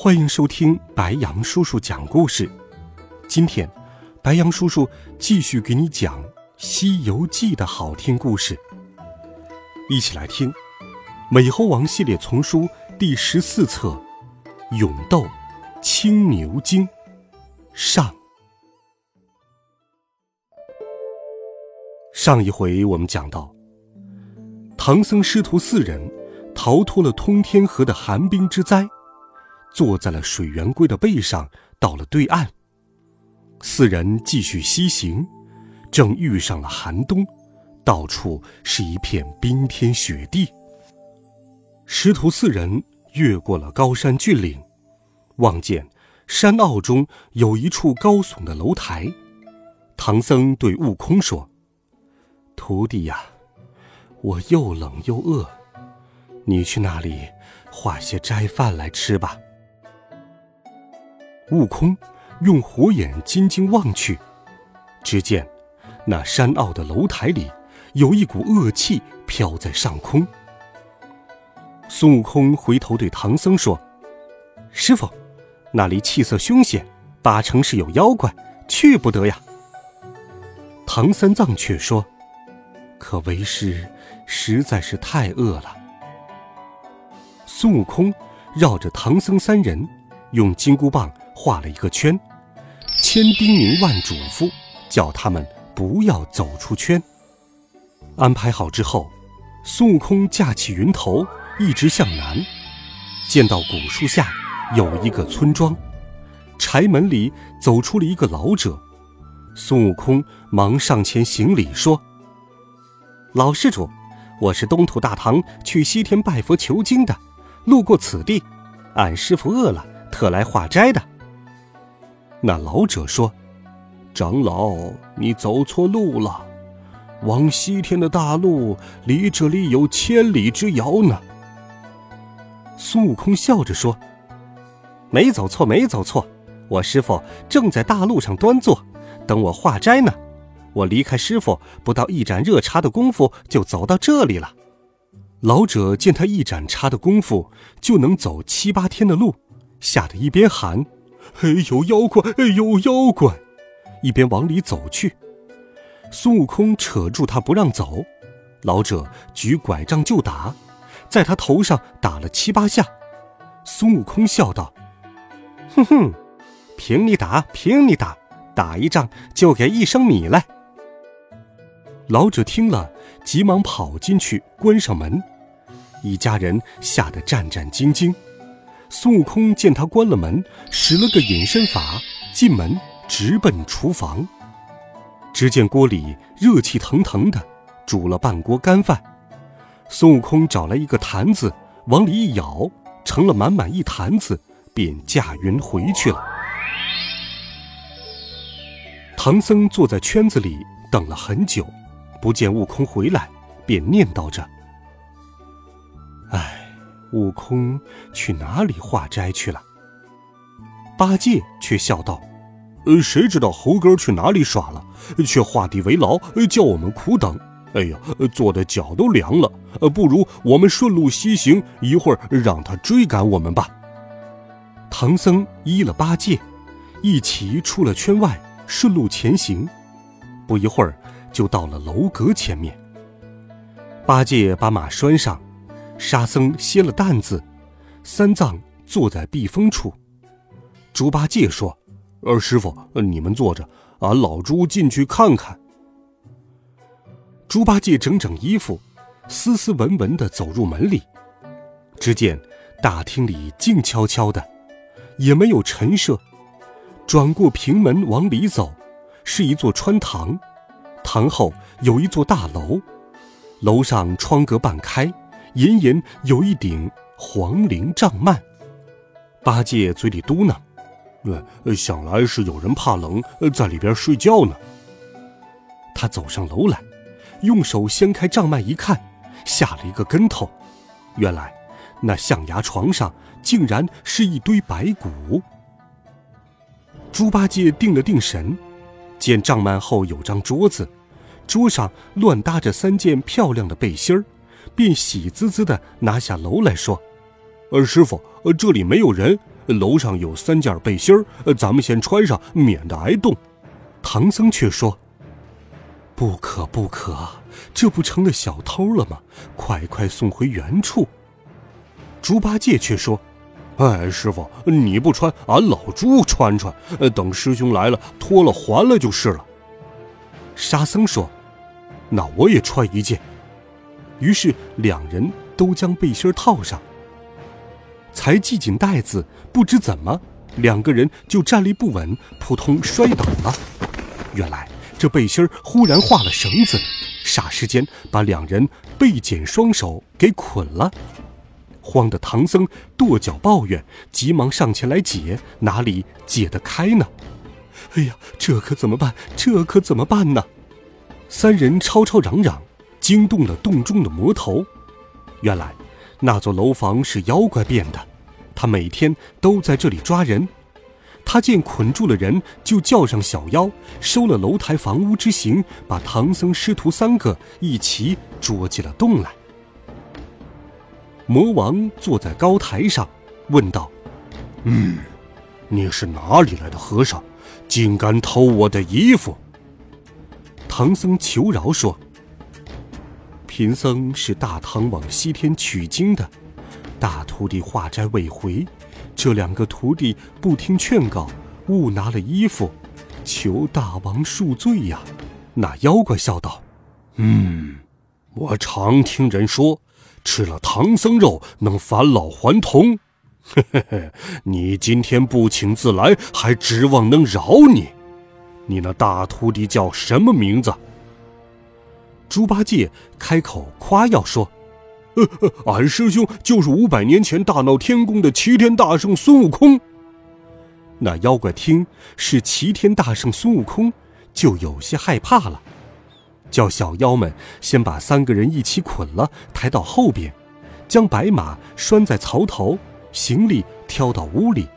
欢迎收听白羊叔叔讲故事。今天，白羊叔叔继续给你讲《西游记》的好听故事。一起来听《美猴王》系列丛书第十四册《勇斗青牛精》上。上一回我们讲到，唐僧师徒四人逃脱了通天河的寒冰之灾。坐在了水圆龟的背上，到了对岸。四人继续西行，正遇上了寒冬，到处是一片冰天雪地。师徒四人越过了高山峻岭，望见山坳中有一处高耸的楼台。唐僧对悟空说：“徒弟呀，我又冷又饿，你去那里化些斋饭来吃吧。”悟空用火眼金睛望去，只见那山坳的楼台里有一股恶气飘在上空。孙悟空回头对唐僧说：“师傅，那里气色凶险，八成是有妖怪，去不得呀。”唐三藏却说：“可为师实在是太饿了。”孙悟空绕着唐僧三人用金箍棒。画了一个圈，千叮咛万嘱咐，叫他们不要走出圈。安排好之后，孙悟空架起云头，一直向南，见到古树下有一个村庄，柴门里走出了一个老者。孙悟空忙上前行礼说：“老施主，我是东土大唐去西天拜佛求经的，路过此地，俺师傅饿了，特来化斋的。”那老者说：“长老，你走错路了，往西天的大路离这里有千里之遥呢。”孙悟空笑着说：“没走错，没走错，我师傅正在大路上端坐，等我化斋呢。我离开师傅不到一盏热茶的功夫，就走到这里了。”老者见他一盏茶的功夫就能走七八天的路，吓得一边喊。哎，有妖怪！哎，有妖怪！一边往里走去，孙悟空扯住他不让走，老者举拐杖就打，在他头上打了七八下。孙悟空笑道：“哼哼，凭你打，凭你打，打一仗就给一升米来。”老者听了，急忙跑进去关上门，一家人吓得战战兢兢。孙悟空见他关了门，使了个隐身法，进门直奔厨房。只见锅里热气腾腾的，煮了半锅干饭。孙悟空找来一个坛子，往里一舀，盛了满满一坛子，便驾云回去了。唐僧坐在圈子里等了很久，不见悟空回来，便念叨着：“唉。”悟空去哪里化斋去了？八戒却笑道：“呃，谁知道猴哥去哪里耍了？却画地为牢，叫我们苦等。哎呀，坐的脚都凉了。呃，不如我们顺路西行，一会儿让他追赶我们吧。”唐僧依了八戒，一起出了圈外，顺路前行。不一会儿，就到了楼阁前面。八戒把马拴上。沙僧歇了担子，三藏坐在避风处。猪八戒说：“二师傅，你们坐着，俺老猪进去看看。”猪八戒整整衣服，斯斯文文的走入门里，只见大厅里静悄悄的，也没有陈设。转过平门往里走，是一座穿堂，堂后有一座大楼，楼上窗格半开。隐隐有一顶黄绫帐幔，八戒嘴里嘟囔：“呃，想来是有人怕冷，在里边睡觉呢。”他走上楼来，用手掀开帐幔一看，吓了一个跟头。原来，那象牙床上竟然是一堆白骨。猪八戒定了定神，见帐幔后有张桌子，桌上乱搭着三件漂亮的背心儿，便喜滋滋的拿下楼来说：“呃，师傅，呃，这里没有人，楼上有三件背心儿，咱们先穿上，免得挨冻。”唐僧却说。不可不可，这不成了小偷了吗？快快送回原处。猪八戒却说：“哎，师傅，你不穿，俺老猪穿穿，等师兄来了，脱了还了就是了。”沙僧说：“那我也穿一件。”于是两人都将背心套上，才系紧带子，不知怎么，两个人就站立不稳，扑通摔倒了。原来。这背心儿忽然化了绳子，霎时间把两人背剪双手给捆了。慌得唐僧跺脚抱怨，急忙上前来解，哪里解得开呢？哎呀，这可怎么办？这可怎么办呢？三人吵吵嚷嚷，惊动了洞中的魔头。原来那座楼房是妖怪变的，他每天都在这里抓人。他见捆住了人，就叫上小妖，收了楼台房屋之刑，把唐僧师徒三个一齐捉进了洞来。魔王坐在高台上，问道：“嗯，你是哪里来的和尚，竟敢偷我的衣服？”唐僧求饶说：“贫僧是大唐往西天取经的，大徒弟化斋未回。”这两个徒弟不听劝告，误拿了衣服，求大王恕罪呀！那妖怪笑道：“嗯，我常听人说，吃了唐僧肉能返老还童。嘿嘿嘿，你今天不请自来，还指望能饶你？你那大徒弟叫什么名字？”猪八戒开口夸耀说。俺师兄就是五百年前大闹天宫的齐天大圣孙悟空。那妖怪听是齐天大圣孙悟空，就有些害怕了，叫小妖们先把三个人一起捆了，抬到后边，将白马拴在槽头，行李挑到屋里，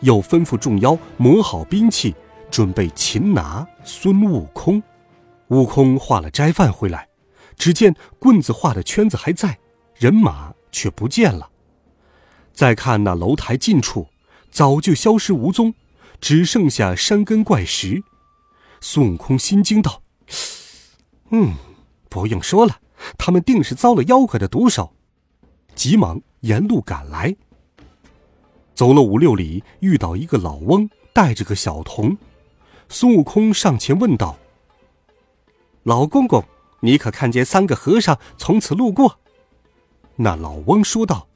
又吩咐众妖磨好兵器，准备擒拿孙悟空。悟空化了斋饭回来，只见棍子画的圈子还在。人马却不见了，再看那楼台近处，早就消失无踪，只剩下山根怪石。孙悟空心惊道：“嗯，不用说了，他们定是遭了妖怪的毒手。”急忙沿路赶来。走了五六里，遇到一个老翁带着个小童。孙悟空上前问道：“老公公，你可看见三个和尚从此路过？”那老翁说道：“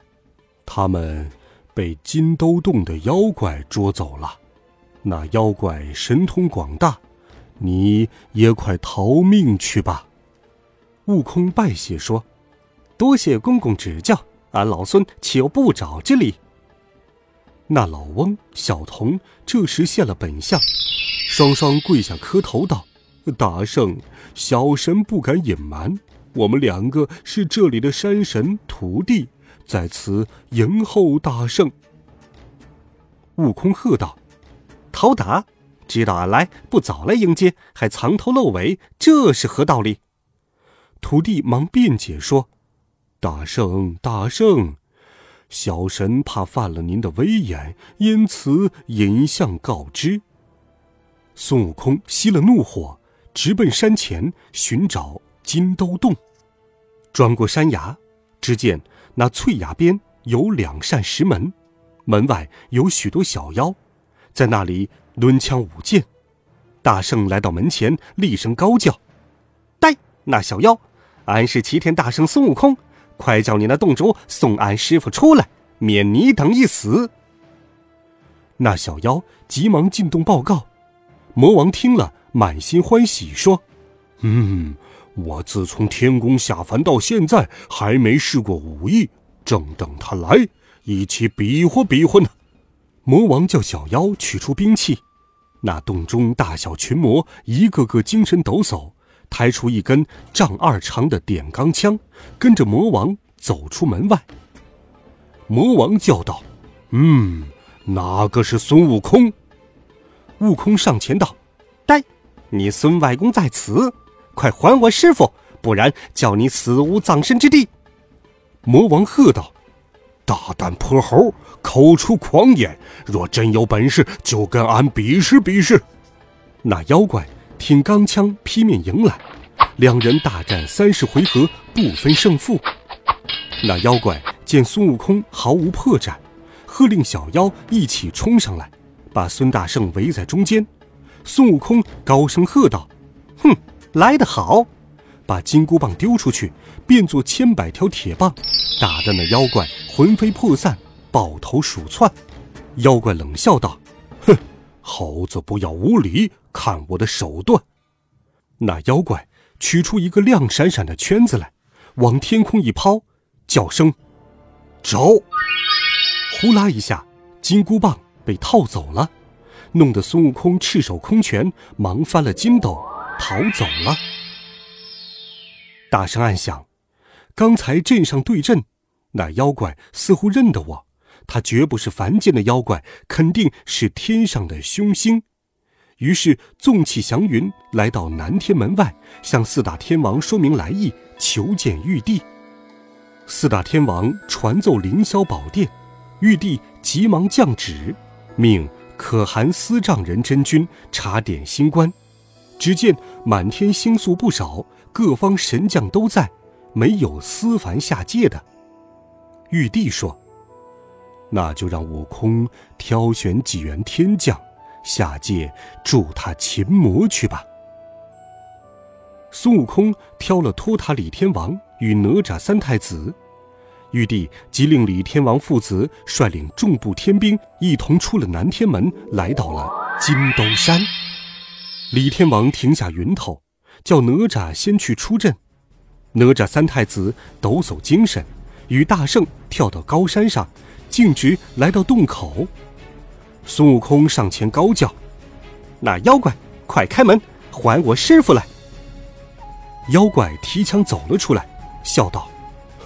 他们被金兜洞的妖怪捉走了。那妖怪神通广大，你也快逃命去吧。”悟空拜谢说：“多谢公公指教，俺老孙岂有不找之理？”那老翁、小童这时现了本相，双双跪下磕头道：“大圣，小神不敢隐瞒。”我们两个是这里的山神徒弟，在此迎候大圣。悟空喝道：“陶达，知道俺来，不早来迎接，还藏头露尾，这是何道理？”徒弟忙辩解说：“大圣，大圣，小神怕犯了您的威严，因此隐相告知。”孙悟空熄了怒火，直奔山前寻找。金兜洞，转过山崖，只见那翠崖边有两扇石门，门外有许多小妖，在那里抡枪舞剑。大圣来到门前，厉声高叫：“呆，那小妖，俺是齐天大圣孙悟空，快叫你那洞主送俺师傅出来，免你等一死。”那小妖急忙进洞报告。魔王听了，满心欢喜，说：“嗯。”我自从天宫下凡到现在，还没试过武艺，正等他来，一起比划比划呢。魔王叫小妖取出兵器，那洞中大小群魔一个个精神抖擞，抬出一根丈二长的点钢枪，跟着魔王走出门外。魔王叫道：“嗯，哪个是孙悟空？”悟空上前道：“呆，你孙外公在此，快还我师傅，不然叫你死无葬身之地。”魔王喝道：“大胆泼猴，口出狂言！若真有本事，就跟俺比试比试。”那妖怪挺钢枪劈面迎来，两人大战三十回合，不分胜负。那妖怪见孙悟空毫无破绽，喝令小妖一起冲上来。把孙大圣围在中间，孙悟空高声喝道：“哼，来得好！”把金箍棒丢出去，变作千百条铁棒，打得那妖怪魂飞魄散，抱头鼠窜。妖怪冷笑道：“哼，猴子不要无礼，看我的手段！”那妖怪取出一个亮闪闪的圈子来，往天空一抛，叫声：“走！”呼啦一下，金箍棒。被套走了，弄得孙悟空赤手空拳，忙翻了筋斗，逃走了。大声暗想：刚才镇上对阵，那妖怪似乎认得我，他绝不是凡间的妖怪，肯定是天上的凶星。于是纵起祥云，来到南天门外，向四大天王说明来意，求见玉帝。四大天王传奏凌霄宝殿，玉帝急忙降旨。命可汗司帐人真君查点星官，只见满天星宿不少，各方神将都在，没有思凡下界的。玉帝说：“那就让悟空挑选几员天将下界助他擒魔去吧。”孙悟空挑了托塔李天王与哪吒三太子。玉帝即令李天王父子率领众部天兵一同出了南天门，来到了金兜山。李天王停下云头，叫哪吒先去出阵。哪吒三太子抖擞精神，与大圣跳到高山上，径直来到洞口。孙悟空上前高叫：“那妖怪，快开门，还我师傅来！”妖怪提枪走了出来，笑道：“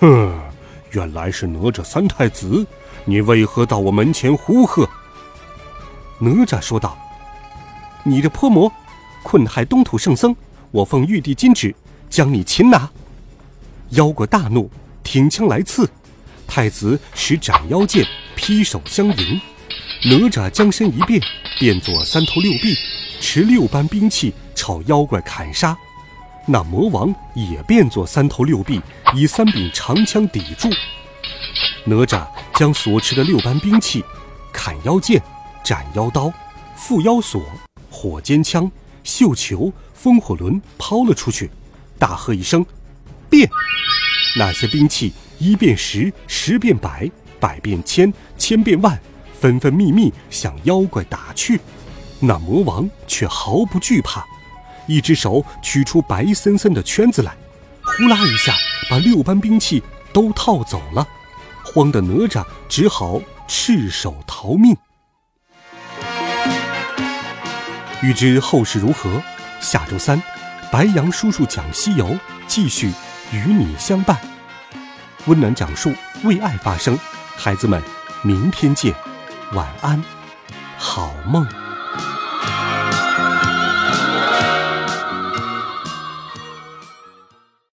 哼。”原来是哪吒三太子，你为何到我门前呼喝？哪吒说道：“你这泼魔，困害东土圣僧，我奉玉帝金旨，将你擒拿。”妖怪大怒，挺枪来刺。太子使斩妖剑，劈手相迎。哪吒将身一变，变作三头六臂，持六般兵器朝妖怪砍杀。那魔王也变作三头六臂，以三柄长枪抵住。哪吒将所持的六般兵器——砍妖剑、斩妖刀、缚妖索、火尖枪、绣球、风火轮——抛了出去，大喝一声：“变！”那些兵器一变十，十变百，百变千，千变万，纷纷密密向妖怪打去。那魔王却毫不惧怕。一只手取出白森森的圈子来，呼啦一下把六般兵器都套走了，慌得哪吒只好赤手逃命。欲知后事如何，下周三，白杨叔叔讲西游继续与你相伴。温暖讲述，为爱发声，孩子们，明天见，晚安，好梦。